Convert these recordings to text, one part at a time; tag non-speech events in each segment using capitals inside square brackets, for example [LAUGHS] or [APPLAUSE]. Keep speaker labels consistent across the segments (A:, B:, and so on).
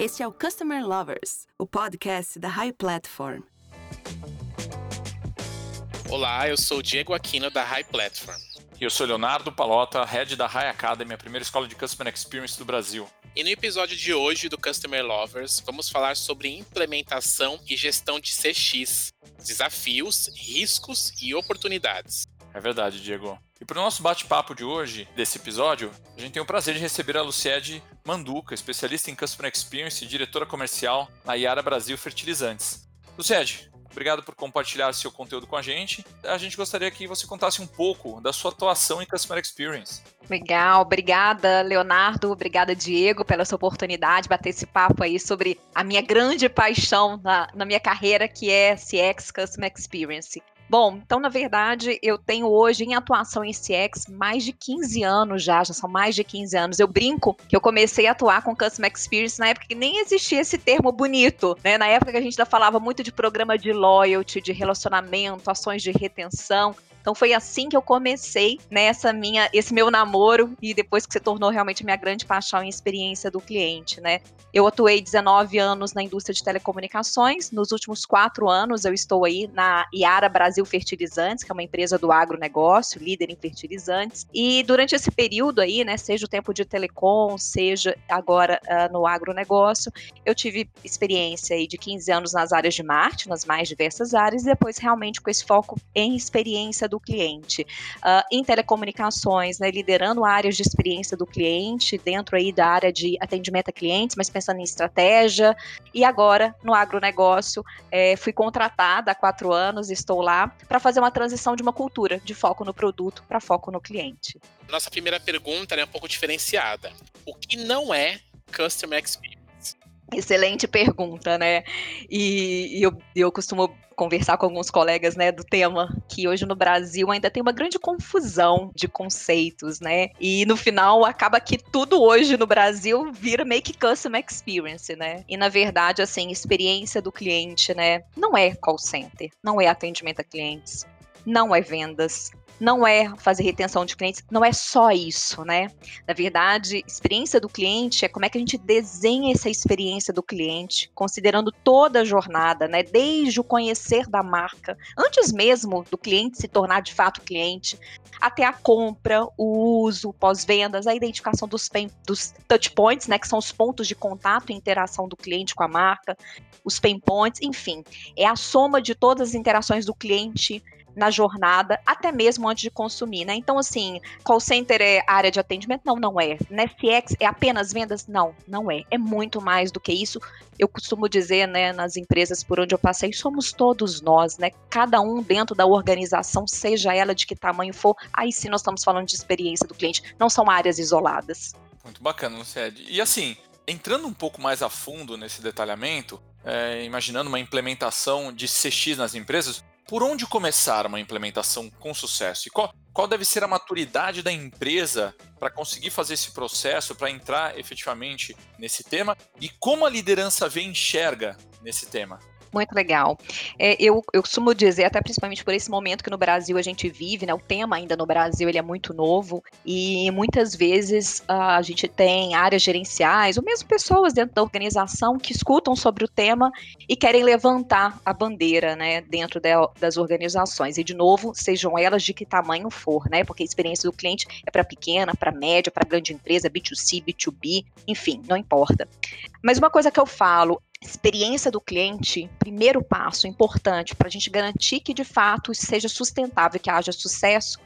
A: Este é o Customer Lovers, o podcast da High Platform.
B: Olá, eu sou o Diego Aquino da High Platform.
C: E eu sou Leonardo Palota, head da High Academy, a primeira escola de Customer Experience do Brasil.
B: E no episódio de hoje do Customer Lovers, vamos falar sobre implementação e gestão de CX, desafios, riscos e oportunidades.
C: É verdade, Diego. E para o nosso bate-papo de hoje, desse episódio, a gente tem o prazer de receber a Luciede Manduca, especialista em Customer Experience e diretora comercial na Iara Brasil Fertilizantes. Luciede, Obrigado por compartilhar seu conteúdo com a gente. A gente gostaria que você contasse um pouco da sua atuação em Customer Experience.
D: Legal, obrigada, Leonardo, obrigada, Diego, pela sua oportunidade de bater esse papo aí sobre a minha grande paixão na, na minha carreira, que é CX Customer Experience. Bom, então, na verdade, eu tenho hoje em atuação em CX mais de 15 anos já, já são mais de 15 anos. Eu brinco que eu comecei a atuar com Customer Experience na época que nem existia esse termo bonito, né? Na época que a gente ainda falava muito de programa de loyalty, de relacionamento, ações de retenção. Então foi assim que eu comecei nessa minha, esse meu namoro e depois que se tornou realmente minha grande paixão e experiência do cliente, né? Eu atuei 19 anos na indústria de telecomunicações. Nos últimos quatro anos eu estou aí na Iara Brasil Fertilizantes, que é uma empresa do agronegócio, líder em fertilizantes. E durante esse período aí, né, seja o tempo de telecom, seja agora uh, no agronegócio, eu tive experiência aí de 15 anos nas áreas de marketing, nas mais diversas áreas, e depois realmente com esse foco em experiência do cliente. Uh, em telecomunicações, né, liderando áreas de experiência do cliente, dentro aí da área de atendimento a clientes, mas pensando em estratégia. E agora, no agronegócio, é, fui contratada há quatro anos, estou lá, para fazer uma transição de uma cultura de foco no produto para foco no cliente.
B: Nossa primeira pergunta é um pouco diferenciada. O que não é Customer Experience?
D: Excelente pergunta, né? E, e eu, eu costumo conversar com alguns colegas, né, do tema, que hoje no Brasil ainda tem uma grande confusão de conceitos, né? E no final acaba que tudo hoje no Brasil vira make customer experience, né? E na verdade, assim, experiência do cliente, né, não é call center, não é atendimento a clientes, não é vendas, não é fazer retenção de clientes, não é só isso, né? Na verdade, experiência do cliente é como é que a gente desenha essa experiência do cliente, considerando toda a jornada, né? Desde o conhecer da marca, antes mesmo do cliente se tornar de fato cliente, até a compra, o uso, pós-vendas, a identificação dos, dos touch points, né? Que são os pontos de contato e interação do cliente com a marca, os pain points, enfim, é a soma de todas as interações do cliente na jornada, até mesmo antes de consumir, né? Então, assim, call center é área de atendimento? Não, não é. NFX é apenas vendas? Não, não é. É muito mais do que isso. Eu costumo dizer, né, nas empresas por onde eu passei, somos todos nós, né? Cada um dentro da organização, seja ela de que tamanho for, aí sim nós estamos falando de experiência do cliente, não são áreas isoladas.
C: Muito bacana, Lucede. E assim, entrando um pouco mais a fundo nesse detalhamento, é, imaginando uma implementação de CX nas empresas, por onde começar uma implementação com sucesso? E qual, qual deve ser a maturidade da empresa para conseguir fazer esse processo, para entrar efetivamente nesse tema? E como a liderança vê e enxerga nesse tema?
D: Muito legal. É, eu, eu costumo dizer, até principalmente por esse momento que no Brasil a gente vive, né? O tema ainda no Brasil ele é muito novo e muitas vezes uh, a gente tem áreas gerenciais ou mesmo pessoas dentro da organização que escutam sobre o tema e querem levantar a bandeira, né? Dentro de, das organizações. E de novo, sejam elas de que tamanho for, né? Porque a experiência do cliente é para pequena, para média, para grande empresa, B2C, B2B, enfim, não importa. Mas uma coisa que eu falo, experiência do cliente, primeiro passo importante para a gente garantir que de fato seja sustentável, que haja sucesso,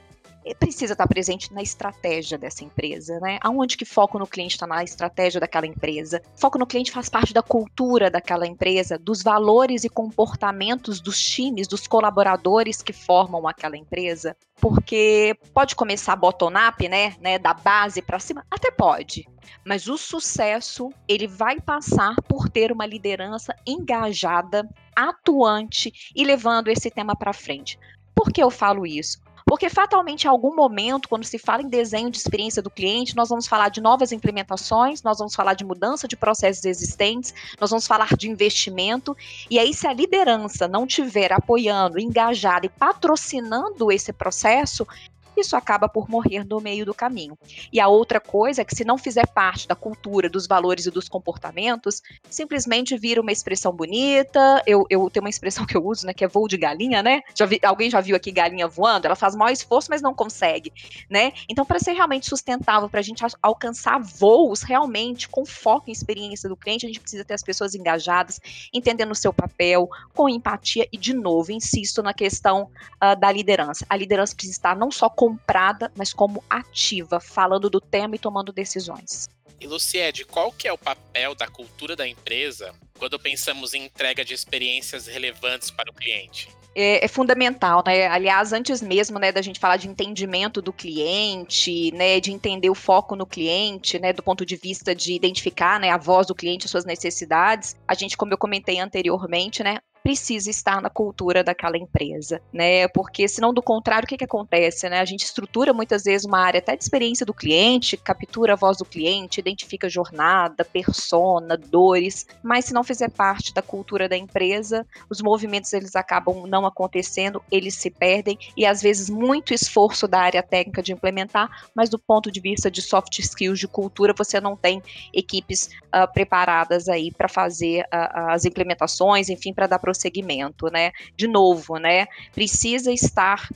D: precisa estar presente na estratégia dessa empresa, né? Aonde que foco no cliente está na estratégia daquela empresa? Foco no cliente faz parte da cultura daquela empresa, dos valores e comportamentos dos times, dos colaboradores que formam aquela empresa. Porque pode começar bottom-up, né, né, da base para cima, até pode. Mas o sucesso, ele vai passar por ter uma liderança engajada, atuante e levando esse tema para frente. Por que eu falo isso? Porque fatalmente, em algum momento, quando se fala em desenho de experiência do cliente, nós vamos falar de novas implementações, nós vamos falar de mudança de processos existentes, nós vamos falar de investimento. E aí, se a liderança não tiver apoiando, engajada e patrocinando esse processo, isso acaba por morrer no meio do caminho. E a outra coisa é que se não fizer parte da cultura, dos valores e dos comportamentos, simplesmente vira uma expressão bonita. Eu, eu tenho uma expressão [LAUGHS] que eu uso, né, que é voo de galinha, né? Já vi, alguém já viu aqui galinha voando? Ela faz maior esforço, mas não consegue, né? Então, para ser realmente sustentável, para a gente alcançar voos realmente com foco em experiência do cliente, a gente precisa ter as pessoas engajadas, entendendo o seu papel, com empatia e, de novo, insisto na questão uh, da liderança. A liderança precisa estar não só comprada, mas como ativa, falando do tema e tomando decisões.
B: E Luciede, qual que é o papel da cultura da empresa quando pensamos em entrega de experiências relevantes para o cliente?
D: é, é, fundamental, né? Aliás, antes mesmo, né, da gente falar de entendimento do cliente, né, de entender o foco no cliente, né, do ponto de vista de identificar, né, a voz do cliente, suas necessidades, a gente, como eu comentei anteriormente, né, precisa estar na cultura daquela empresa, né? Porque senão do contrário, o que, que acontece, né? A gente estrutura muitas vezes uma área até de experiência do cliente, captura a voz do cliente, identifica jornada, persona, dores, mas se não fizer parte da cultura da empresa, os movimentos eles acabam não acontecendo, eles se perdem e às vezes muito esforço da área técnica de implementar, mas do ponto de vista de soft skills, de cultura, você não tem equipes uh, preparadas aí para fazer uh, as implementações, enfim, para dar prosseguimento, né? De novo, né? Precisa estar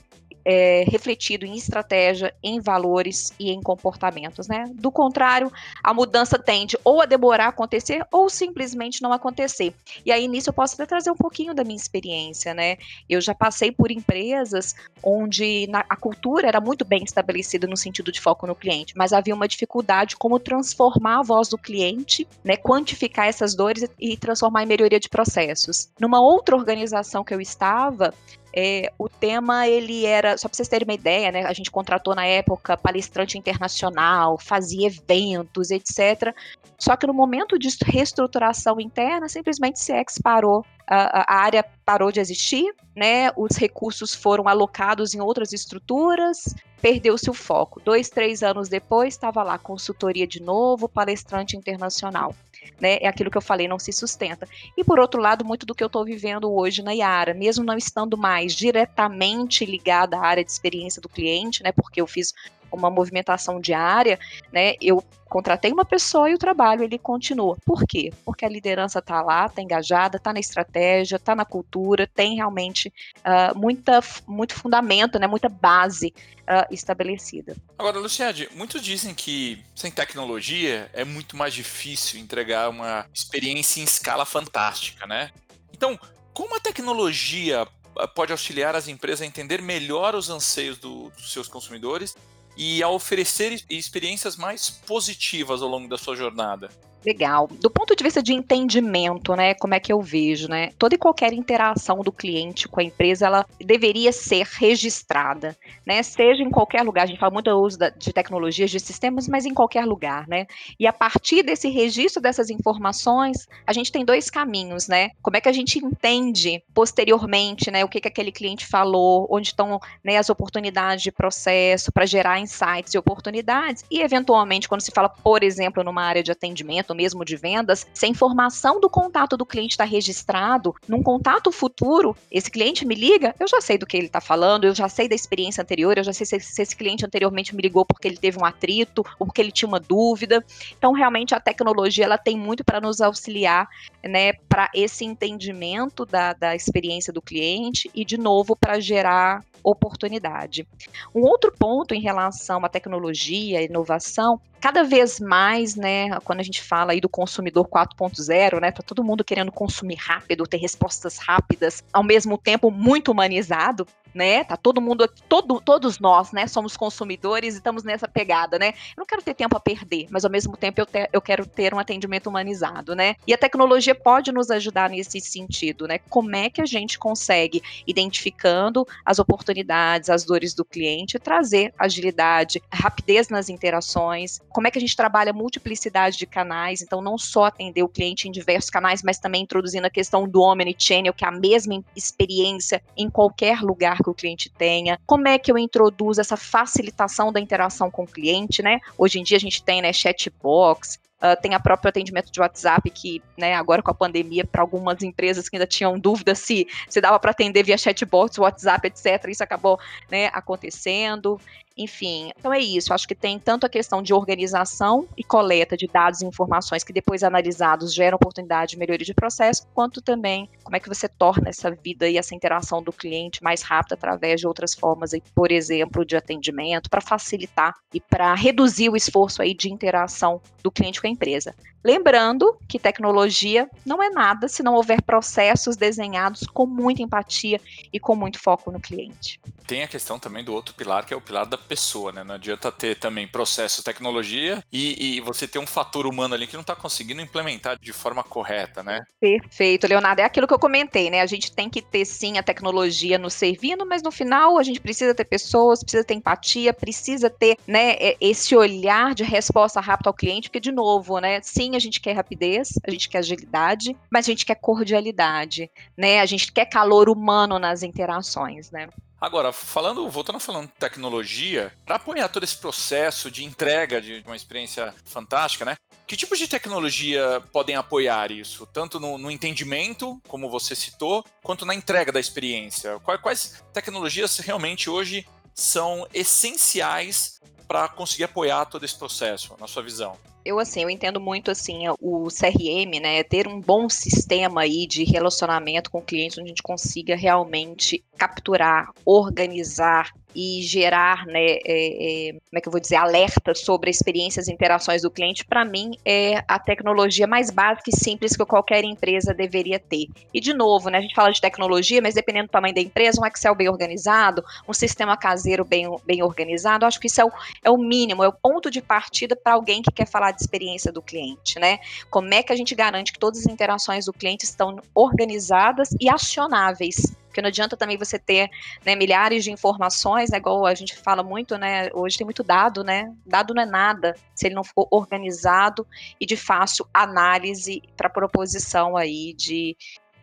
D: é, refletido em estratégia, em valores e em comportamentos, né? Do contrário, a mudança tende ou a demorar a acontecer ou simplesmente não acontecer. E aí nisso eu posso até trazer um pouquinho da minha experiência, né? Eu já passei por empresas onde na, a cultura era muito bem estabelecida no sentido de foco no cliente, mas havia uma dificuldade como transformar a voz do cliente, né? Quantificar essas dores e transformar em melhoria de processos. Numa outra organização que eu estava, é, o tema ele era, só para vocês terem uma ideia, né? A gente contratou na época palestrante internacional, fazia eventos, etc. Só que no momento de reestruturação interna, simplesmente CX parou, a, a área parou de existir, né? Os recursos foram alocados em outras estruturas, perdeu-se o foco. Dois, três anos depois, estava lá consultoria de novo, palestrante internacional né? É aquilo que eu falei, não se sustenta. E por outro lado, muito do que eu estou vivendo hoje na Yara, mesmo não estando mais diretamente ligada à área de experiência do cliente, né? Porque eu fiz uma movimentação diária, né? Eu contratei uma pessoa e o trabalho ele continua. Por quê? Porque a liderança está lá, está engajada, está na estratégia, está na cultura, tem realmente uh, muita, muito fundamento, né? Muita base uh, estabelecida.
C: Agora, Luciade, muitos dizem que sem tecnologia é muito mais difícil entregar uma experiência em escala fantástica, né? Então, como a tecnologia ah, pode auxiliar as empresas a entender melhor os anseios do, dos seus consumidores e a oferecer experiências mais positivas ao longo da sua jornada.
D: Legal. Do ponto de vista de entendimento, né, como é que eu vejo, né? Toda e qualquer interação do cliente com a empresa, ela deveria ser registrada, né? Seja em qualquer lugar. A gente fala muito do uso de tecnologias, de sistemas, mas em qualquer lugar, né? E a partir desse registro dessas informações, a gente tem dois caminhos, né? Como é que a gente entende posteriormente, né, o que que aquele cliente falou, onde estão, né, as oportunidades de processo para gerar insights e oportunidades e eventualmente quando se fala, por exemplo, numa área de atendimento mesmo de vendas, se a informação do contato do cliente está registrado, num contato futuro, esse cliente me liga, eu já sei do que ele está falando, eu já sei da experiência anterior, eu já sei se, se esse cliente anteriormente me ligou porque ele teve um atrito ou porque ele tinha uma dúvida. Então, realmente, a tecnologia ela tem muito para nos auxiliar né, para esse entendimento da, da experiência do cliente e, de novo, para gerar oportunidade. Um outro ponto em relação à tecnologia, inovação, cada vez mais, né, quando a gente fala aí do consumidor 4.0, né, tá todo mundo querendo consumir rápido, ter respostas rápidas, ao mesmo tempo muito humanizado, né? Tá todo mundo, todo, todos nós, né, somos consumidores e estamos nessa pegada, né? Eu não quero ter tempo a perder, mas ao mesmo tempo eu, te, eu quero ter um atendimento humanizado, né? E a tecnologia pode nos ajudar nesse sentido, né? Como é que a gente consegue, identificando as oportunidades, as dores do cliente, trazer agilidade, rapidez nas interações? Como é que a gente trabalha multiplicidade de canais? Então, não só atender o cliente em diversos canais, mas também introduzindo a questão do omnichannel, que é a mesma experiência em qualquer lugar que o cliente tenha, como é que eu introduzo essa facilitação da interação com o cliente, né? Hoje em dia a gente tem, né, chatbox, uh, tem a próprio atendimento de WhatsApp, que né, agora com a pandemia, para algumas empresas que ainda tinham dúvida se, se dava para atender via chatbots, WhatsApp, etc., isso acabou né, acontecendo. Enfim, então é isso. Acho que tem tanto a questão de organização e coleta de dados e informações que depois analisados geram oportunidade de melhoria de processo, quanto também como é que você torna essa vida e essa interação do cliente mais rápida através de outras formas, aí, por exemplo, de atendimento, para facilitar e para reduzir o esforço aí de interação do cliente com a empresa. Lembrando que tecnologia não é nada se não houver processos desenhados com muita empatia e com muito foco no cliente.
C: Tem a questão também do outro pilar, que é o pilar da pessoa, né? Não adianta ter também processo, tecnologia e, e você ter um fator humano ali que não está conseguindo implementar de forma correta, né?
D: Perfeito, Leonardo. É aquilo que eu comentei, né? A gente tem que ter sim a tecnologia nos servindo, mas no final a gente precisa ter pessoas, precisa ter empatia, precisa ter, né, esse olhar de resposta rápida ao cliente, porque, de novo, né? Sim, sim, a gente quer rapidez, a gente quer agilidade, mas a gente quer cordialidade, né? A gente quer calor humano nas interações, né?
C: Agora, falando, voltando falando de tecnologia, para apoiar todo esse processo de entrega de uma experiência fantástica, né? Que tipos de tecnologia podem apoiar isso? Tanto no, no entendimento, como você citou, quanto na entrega da experiência? Quais, quais tecnologias realmente hoje são essenciais para conseguir apoiar todo esse processo, na sua visão?
D: Eu assim, eu entendo muito assim o CRM, né, ter um bom sistema aí de relacionamento com clientes onde a gente consiga realmente capturar, organizar e gerar, né, é, é, como é que eu vou dizer, alertas sobre experiências e interações do cliente, para mim é a tecnologia mais básica e simples que qualquer empresa deveria ter. E de novo, né, a gente fala de tecnologia, mas dependendo do tamanho da empresa, um Excel bem organizado, um sistema caseiro bem, bem organizado, acho que isso é o, é o mínimo, é o ponto de partida para alguém que quer falar de experiência do cliente, né? Como é que a gente garante que todas as interações do cliente estão organizadas e acionáveis? Porque não adianta também você ter né, milhares de informações, né, igual a gente fala muito, né? Hoje tem muito dado, né? Dado não é nada se ele não for organizado e de fácil análise para proposição aí de,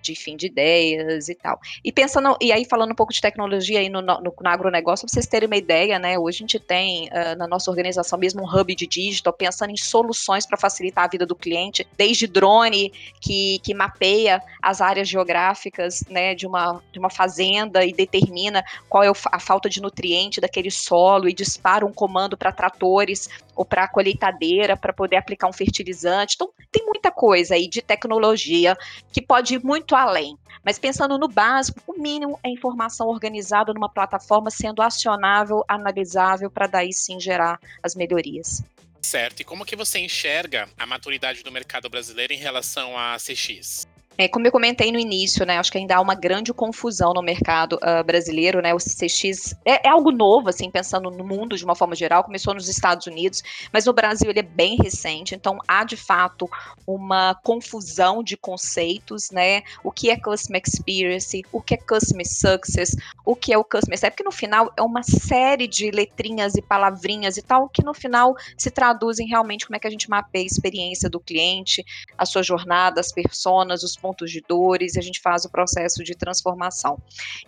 D: de fim de ideias e tal. E pensando, e aí falando um pouco de tecnologia aí no, no, no agronegócio, pra vocês terem uma ideia, né? Hoje a gente tem uh, na nossa organização mesmo um hub de digital, pensando em soluções para facilitar a vida do cliente, desde drone que, que mapeia as áreas geográficas né, de, uma, de uma fazenda e determina qual é a falta de nutriente daquele solo e dispara um comando para tratores ou para a colheitadeira para poder aplicar um fertilizante. Então, tem muita coisa aí de tecnologia que pode ir muito além. Mas pensando no básico, o mínimo é informação organizada numa plataforma sendo acionável, analisável, para daí sim gerar as melhorias.
B: Certo. E como que você enxerga a maturidade do mercado brasileiro em relação à CX?
D: É, como eu comentei no início, né, acho que ainda há uma grande confusão no mercado uh, brasileiro, né, o CX é, é, algo novo, assim, pensando no mundo de uma forma geral, começou nos Estados Unidos, mas no Brasil ele é bem recente, então há de fato uma confusão de conceitos, né, o que é Customer Experience, o que é Customer Success, o que é o Customer Success, porque no final é uma série de letrinhas e palavrinhas e tal, que no final se traduzem realmente como é que a gente mapeia a experiência do cliente, a sua jornada, as personas, os pontos de dores e a gente faz o processo de transformação.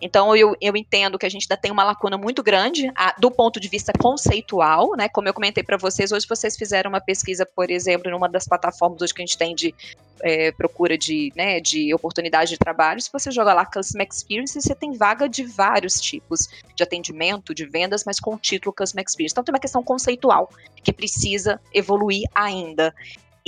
D: Então, eu, eu entendo que a gente ainda tem uma lacuna muito grande a, do ponto de vista conceitual, né? Como eu comentei para vocês, hoje vocês fizeram uma pesquisa, por exemplo, numa das plataformas hoje que a gente tem de é, procura de, né, de oportunidade de trabalho, se você joga lá Customer Experience, você tem vaga de vários tipos de atendimento, de vendas, mas com o título Customer Experience. Então tem uma questão conceitual que precisa evoluir ainda.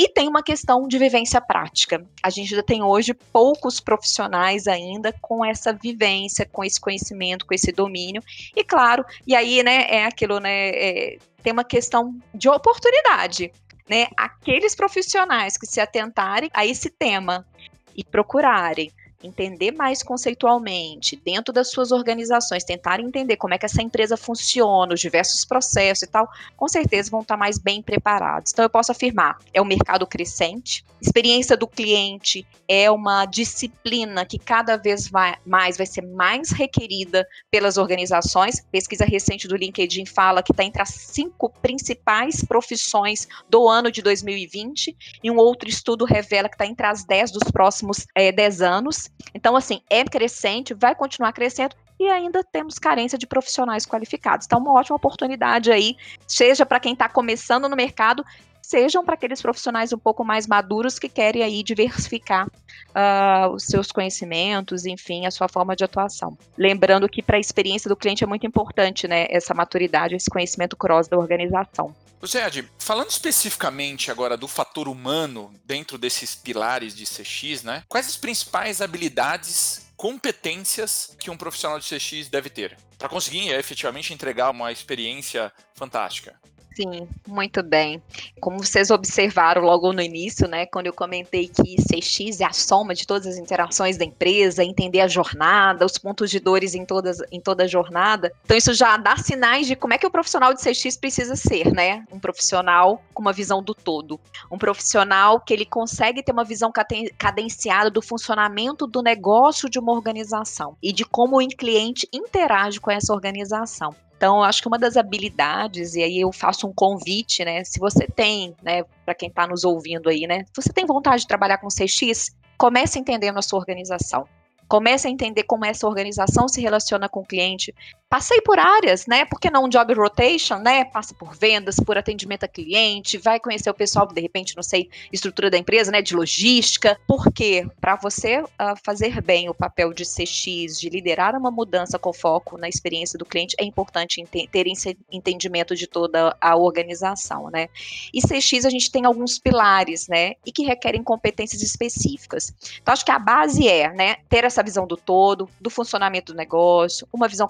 D: E tem uma questão de vivência prática. A gente ainda tem hoje poucos profissionais ainda com essa vivência, com esse conhecimento, com esse domínio. E claro, e aí, né, é aquilo, né, é, tem uma questão de oportunidade. Né, aqueles profissionais que se atentarem a esse tema e procurarem entender mais conceitualmente dentro das suas organizações, tentar entender como é que essa empresa funciona, os diversos processos e tal, com certeza vão estar mais bem preparados. Então eu posso afirmar, é um mercado crescente, experiência do cliente é uma disciplina que cada vez vai, mais vai ser mais requerida pelas organizações. Pesquisa recente do LinkedIn fala que está entre as cinco principais profissões do ano de 2020 e um outro estudo revela que está entre as dez dos próximos é, dez anos. Então, assim, é crescente, vai continuar crescendo e ainda temos carência de profissionais qualificados. Então, uma ótima oportunidade aí, seja para quem está começando no mercado, sejam para aqueles profissionais um pouco mais maduros que querem aí diversificar uh, os seus conhecimentos, enfim, a sua forma de atuação. Lembrando que para a experiência do cliente é muito importante, né, essa maturidade, esse conhecimento cross da organização.
C: José Ed, falando especificamente agora do fator humano dentro desses pilares de CX, né? Quais as principais habilidades, competências que um profissional de CX deve ter para conseguir efetivamente entregar uma experiência fantástica?
D: Sim, muito bem. Como vocês observaram logo no início, né, quando eu comentei que CX é a soma de todas as interações da empresa, entender a jornada, os pontos de dores em, todas, em toda a jornada. Então, isso já dá sinais de como é que o profissional de CX precisa ser, né? Um profissional com uma visão do todo. Um profissional que ele consegue ter uma visão cadenciada do funcionamento do negócio de uma organização e de como o cliente interage com essa organização. Então, acho que uma das habilidades, e aí eu faço um convite, né? Se você tem, né, para quem está nos ouvindo aí, né? Se você tem vontade de trabalhar com CX, comece entendendo a sua organização. Comece a entender como essa organização se relaciona com o cliente, Passei por áreas, né? Por que não job rotation, né? Passa por vendas, por atendimento a cliente, vai conhecer o pessoal, de repente, não sei, estrutura da empresa, né? De logística. Por quê? Para você uh, fazer bem o papel de CX, de liderar uma mudança com foco na experiência do cliente, é importante ter entendimento de toda a organização, né? E CX a gente tem alguns pilares, né? E que requerem competências específicas. Então, acho que a base é, né? Ter essa visão do todo, do funcionamento do negócio, uma visão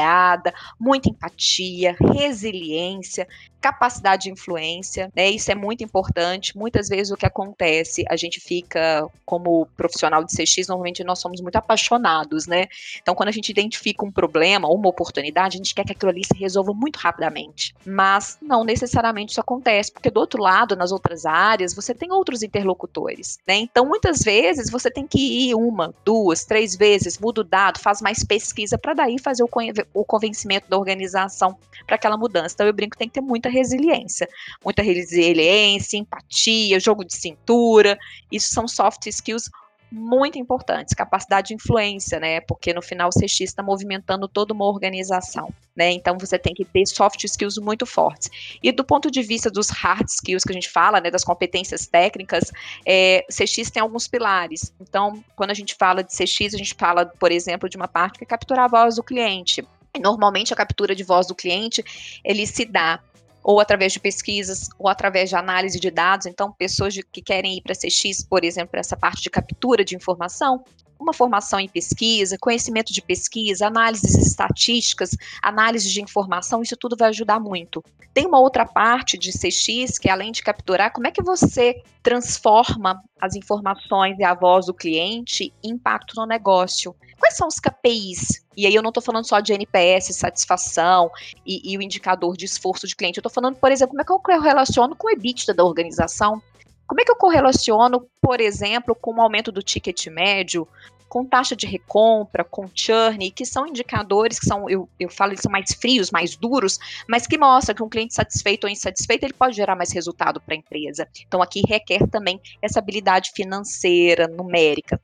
D: cadenciada muita empatia, resiliência, capacidade de influência, né? Isso é muito importante. Muitas vezes o que acontece, a gente fica como profissional de CX, normalmente nós somos muito apaixonados, né? Então, quando a gente identifica um problema ou uma oportunidade, a gente quer que aquilo ali se resolva muito rapidamente. Mas não necessariamente isso acontece, porque do outro lado, nas outras áreas, você tem outros interlocutores, né? Então, muitas vezes você tem que ir uma, duas, três vezes, muda o dado, faz mais pesquisa para daí fazer o, o convencimento da organização para aquela mudança. Então, eu brinco, tem que ter muita resiliência. Muita resiliência, empatia, jogo de cintura. Isso são soft skills muito importantes, capacidade de influência, né? Porque no final o CX está movimentando toda uma organização, né? Então você tem que ter soft skills muito fortes. E do ponto de vista dos hard skills que a gente fala, né? Das competências técnicas, é, CX tem alguns pilares. Então, quando a gente fala de CX, a gente fala, por exemplo, de uma parte que é capturar a voz do cliente. Normalmente a captura de voz do cliente ele se dá ou através de pesquisas, ou através de análise de dados. Então, pessoas de, que querem ir para CX, por exemplo, essa parte de captura de informação, uma formação em pesquisa, conhecimento de pesquisa, análises estatísticas, análise de informação, isso tudo vai ajudar muito. Tem uma outra parte de CX que além de capturar, como é que você transforma as informações e a voz do cliente em impacto no negócio? Quais são os KPIs? E aí eu não estou falando só de NPS, satisfação e, e, o indicador de esforço de cliente. Eu estou falando, por exemplo, como é que eu correlaciono com o EBITDA da organização? Como é que eu correlaciono, por exemplo, com o aumento do ticket médio, com taxa de recompra, com churn, que são indicadores que são, eu, eu falo, eles são mais frios, mais duros, mas que mostram que um cliente satisfeito ou insatisfeito, ele pode gerar mais resultado para a empresa. Então, aqui requer também essa habilidade financeira, numérica.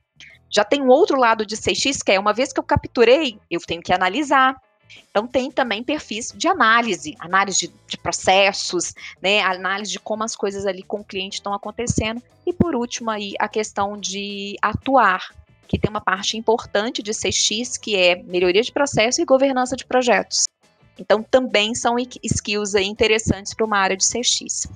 D: Já tem um outro lado de CX, que é uma vez que eu capturei, eu tenho que analisar, então, tem também perfis de análise, análise de, de, processos, né, análise de como as coisas ali com o cliente estão acontecendo. E, por último, aí, a questão de atuar, que tem uma parte importante de CX, que é melhoria de processo e governança de projetos. Então, também são skills aí interessantes para uma área de CX.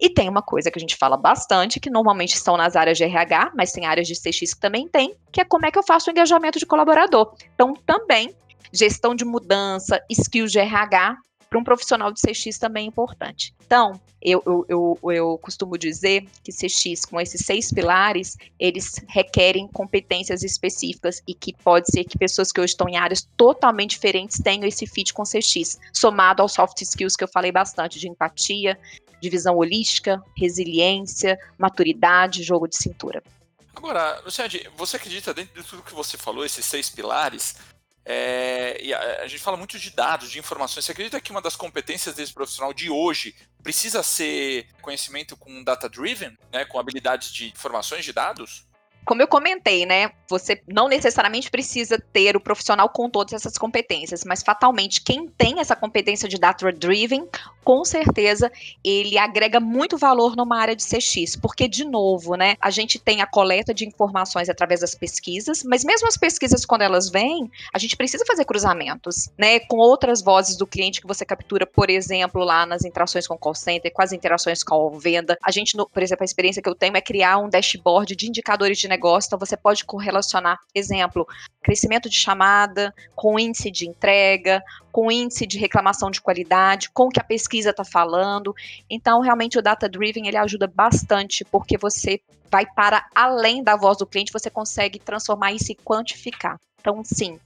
D: E tem uma coisa que a gente fala bastante, que normalmente estão nas áreas de RH, mas tem áreas de CX que também tem, que é como é que eu faço o engajamento de colaborador. Então, também gestão de mudança, skills de RH, para um profissional de CX também é importante. Então, eu, eu, eu, eu, costumo dizer que CX, com esses seis pilares, eles requerem competências específicas e que pode ser que pessoas que hoje estão em áreas totalmente diferentes tenham esse fit com CX, somado aos soft skills que eu falei bastante, de empatia, de visão holística, resiliência, maturidade, jogo de cintura.
C: Agora, Luciane, você acredita, dentro de tudo que você falou, esses seis pilares, é, e a, a, gente fala muito de dados, de informações. Você acredita que uma das competências desse profissional de hoje precisa ser conhecimento com data-driven, né, com habilidades de informações de dados?
D: Como eu comentei, né? Você não necessariamente precisa ter o profissional com todas essas competências, mas fatalmente quem tem essa competência de data-driven com certeza ele agrega muito valor numa área de CX, porque de novo, né, a gente tem a coleta de informações através das pesquisas, mas mesmo as pesquisas quando elas vêm, a gente precisa fazer cruzamentos, né, com outras vozes do cliente que você captura, por exemplo, lá nas interações com o call center, com as interações com a venda. A gente, por exemplo, a experiência que eu tenho é criar um dashboard de indicadores de negócio, então você pode correlacionar, exemplo, crescimento de chamada com índice de entrega, com índice de reclamação de qualidade, com o que a pesquisa está falando. Então, realmente, o data driven ele ajuda bastante, porque você vai para além da voz do cliente, você consegue transformar isso e quantificar. Então, sim,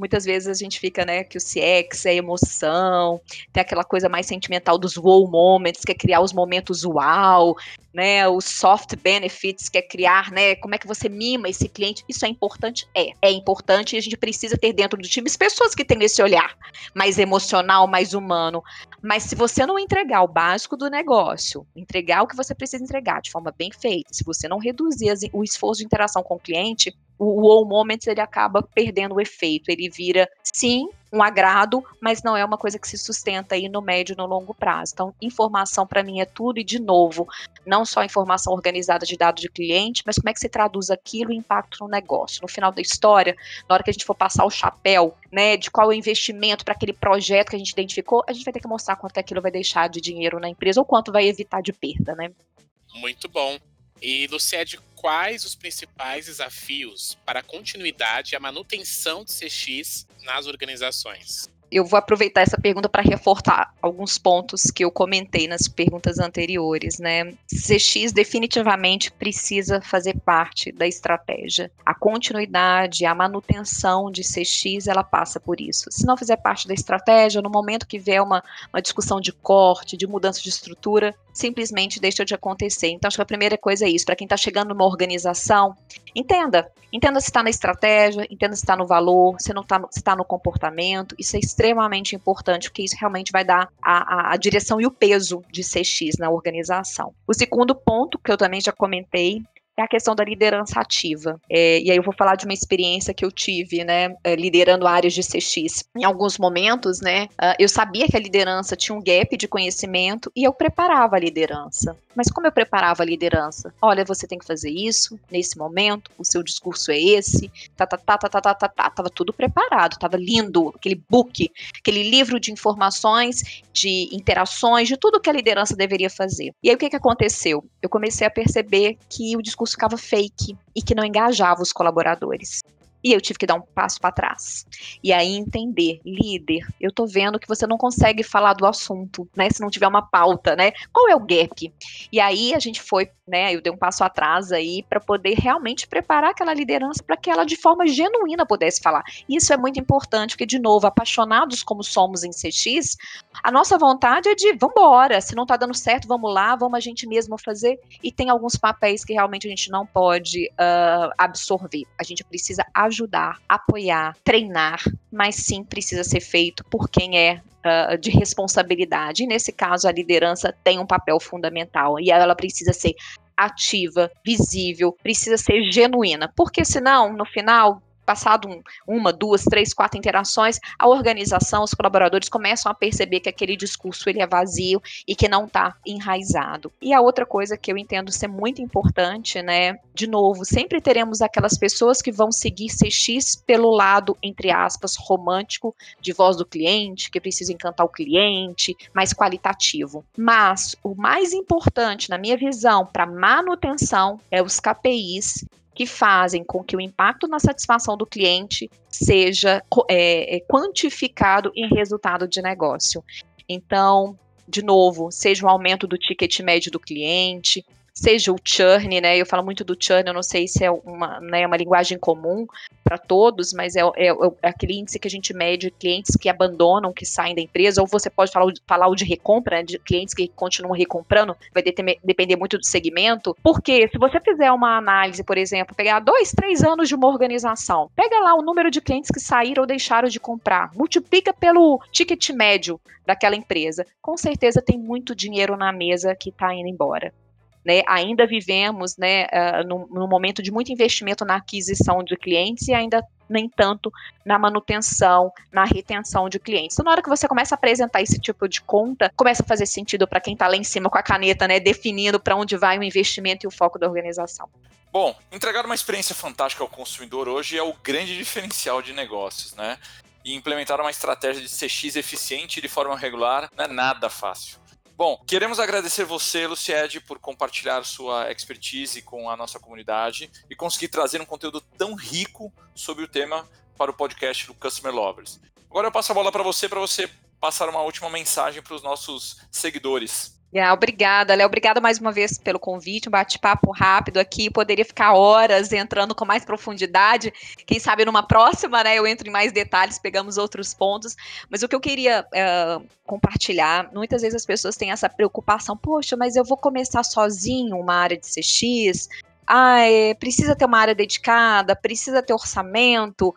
D: muitas vezes a gente fica, né, que o CX é emoção, tem aquela coisa mais sentimental dos wow moments, que é criar os momentos uau, né, os soft benefits, que é criar, né, como é que você mima esse cliente, isso é importante? É, é importante e a gente precisa ter dentro do time pessoas que têm esse olhar mais emocional, mais humano, mas se você não entregar o básico do negócio, entregar o que você precisa entregar de forma bem feita, se você não reduzir o esforço de interação com o cliente, o wow moments ele acaba perdendo o efeito, ele vira sim um agrado, mas não é uma coisa que se sustenta aí no médio e no longo prazo. Então, informação para mim é tudo e de novo, não só informação organizada de dados de cliente, mas como é que se traduz aquilo em impacto no negócio. No final da história, na hora que a gente for passar o chapéu, né, de qual é o investimento para aquele projeto que a gente identificou, a gente vai ter que mostrar quanto aquilo vai deixar de dinheiro na empresa ou quanto vai evitar de perda, né?
B: Muito bom. E, Luciede, quais os principais desafios para a continuidade e a manutenção de CX nas organizações?
D: Eu vou aproveitar essa pergunta para reforçar alguns pontos que eu comentei nas perguntas anteriores, né? CX definitivamente precisa fazer parte da estratégia. A continuidade, a manutenção de CX, ela passa por isso. Se não fizer parte da estratégia, no momento que vier uma, uma discussão de corte, de mudança de estrutura, simplesmente deixa de acontecer. Então, acho que a primeira coisa é isso. Para quem está chegando numa organização, entenda. Entenda se está na estratégia, entenda se está no valor, se não está se tá no comportamento. Isso é importante, porque isso realmente vai dar a, a, a direção e o peso de CX na organização. O segundo ponto, que eu também já comentei, é a questão da liderança ativa. É, e aí eu vou falar de uma experiência que eu tive, né, é, liderando áreas de CX. Em alguns momentos, né, ah, eu sabia que a liderança tinha um gap de conhecimento e eu preparava a liderança. Mas como eu preparava a liderança? Olha, você tem que fazer isso nesse momento, o seu discurso é esse, tá, tá, tá, tá, tá, tá, tá, tá. Tava tudo preparado, tava lindo, aquele book, aquele livro de informações, de interações, de tudo que a liderança deveria fazer. E aí o que que aconteceu? Eu comecei a perceber que o discurso ficava fake e que não engajava os colaboradores. E eu tive que dar um passo para trás. E aí entender, líder, eu tô vendo que você não consegue falar do assunto, né? Se não tiver uma pauta, né? Qual é o gap? E aí a gente foi, né? Eu dei um passo atrás aí para poder realmente preparar aquela liderança para que ela de forma genuína pudesse falar. Isso é muito importante, porque de novo, apaixonados como somos em CX, a nossa vontade é de vamos embora, se não tá dando certo, vamos lá, vamos a gente mesmo fazer. E tem alguns papéis que realmente a gente não pode uh, absorver. A gente precisa ajudar, apoiar, treinar, mas sim precisa ser feito por quem é Uh, de responsabilidade. E nesse caso, a liderança tem um papel fundamental e ela precisa ser ativa, visível, precisa ser genuína, porque senão, no final, passado um, uma, duas, três, quatro interações, a organização, os colaboradores começam a perceber que aquele discurso ele é vazio e que não está enraizado. E a outra coisa que eu entendo ser muito importante, né? De novo, sempre teremos aquelas pessoas que vão seguir CX pelo lado, entre aspas, romântico de voz do cliente, que precisa encantar o cliente, mais qualitativo. Mas o mais importante, na minha visão, para manutenção é os KPIs que fazem com que o impacto na satisfação do cliente seja é, é, quantificado em resultado de negócio. Então, de novo, seja um aumento do ticket médio do cliente, seja o churn, né? Eu falo muito do churn, eu não sei se é uma, né, uma linguagem comum, para todos, mas é, é, é, aquele índice que a gente mede clientes que abandonam, que saem da empresa, ou você pode falar, falar o de recompra, né, de clientes que continuam recomprando, vai depender muito do segmento, porque se você fizer uma análise, por exemplo, pegar dois, três anos de uma organização, pega lá o número de clientes que saíram ou deixaram de comprar, multiplica pelo ticket médio daquela empresa, com certeza tem muito dinheiro na mesa que está indo embora. Né, ainda vivemos né, uh, num, num, momento de muito investimento na aquisição de clientes e ainda nem tanto na manutenção, na retenção de clientes. Então, na hora que você começa a apresentar esse tipo de conta, começa a fazer sentido para quem está lá em cima com a caneta, né, definindo para onde vai o investimento e o foco da organização.
C: Bom, entregar uma experiência fantástica ao consumidor hoje é o grande diferencial de negócios, né? E implementar uma estratégia de CX eficiente de forma regular não é nada fácil. Bom, queremos agradecer você, Luciede, por compartilhar sua expertise com a nossa comunidade e conseguir trazer um conteúdo tão rico sobre o tema para o podcast do Customer Lovers. Agora eu passo a bola para você, para você passar uma última mensagem para os nossos seguidores.
D: Yeah, obrigada, Léo. Obrigada mais uma vez pelo convite, um bate-papo rápido aqui. Poderia ficar horas entrando com mais profundidade. Quem sabe numa próxima, né? Eu entro em mais detalhes, pegamos outros pontos. Mas o que eu queria uh, compartilhar, muitas vezes as pessoas têm essa preocupação, poxa, mas eu vou começar sozinho uma área de CX. Ah, é, precisa ter uma área dedicada, precisa ter orçamento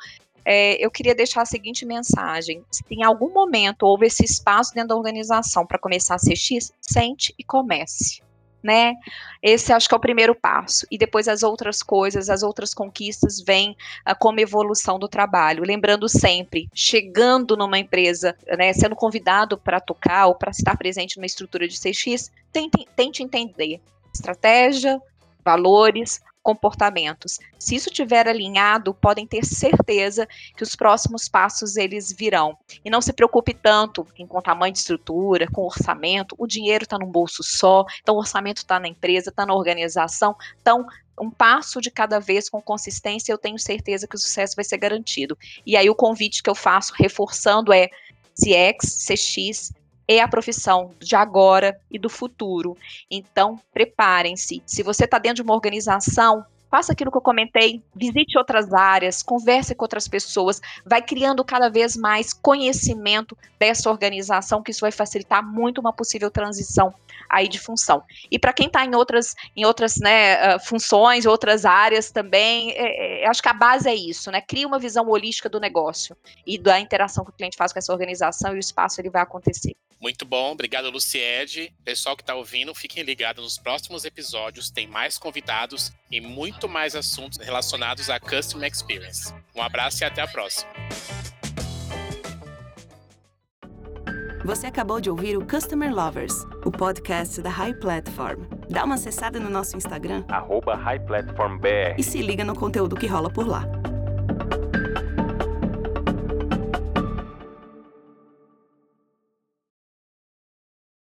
D: é, eu queria deixar a seguinte mensagem: se em algum momento houve esse espaço dentro da organização para começar a ser X, sente e comece. Né? Esse acho que é o primeiro passo. E depois as outras coisas, as outras conquistas vêm uh, como evolução do trabalho. Lembrando sempre, chegando numa empresa, né, sendo convidado para tocar ou para estar presente numa estrutura de CX, tente, tente entender estratégia, valores, comportamentos. Se isso estiver alinhado, podem ter certeza que os próximos passos eles virão. E não se preocupe tanto com tamanho de estrutura, com orçamento, o dinheiro está num bolso só, então o orçamento está na empresa, está na organização, então um passo de cada vez com consistência, eu tenho certeza que o sucesso vai ser garantido. E aí o convite que eu faço, reforçando, é CX, CX, é a profissão de agora e do futuro. Então, preparem-se. Se você está dentro de uma organização, faça aquilo que eu comentei, visite outras áreas, converse com outras pessoas, vai criando cada vez mais conhecimento dessa organização, que isso vai facilitar muito uma possível transição aí de função. E para quem está em outras, em outras né, funções, outras áreas também, é, é, acho que a base é isso, né? Cria uma visão holística do negócio e da interação que o cliente faz com essa organização e o espaço ele vai acontecer.
B: Muito bom, obrigado Luciede. Pessoal que está ouvindo, fiquem ligados nos próximos episódios, tem mais convidados e muito mais assuntos relacionados à Customer Experience. Um abraço e até a próxima.
A: Você acabou de ouvir o Customer Lovers, o podcast da High Platform. Dá uma acessada no nosso Instagram,
E: @highplatformbr,
A: e se liga no conteúdo que rola por lá.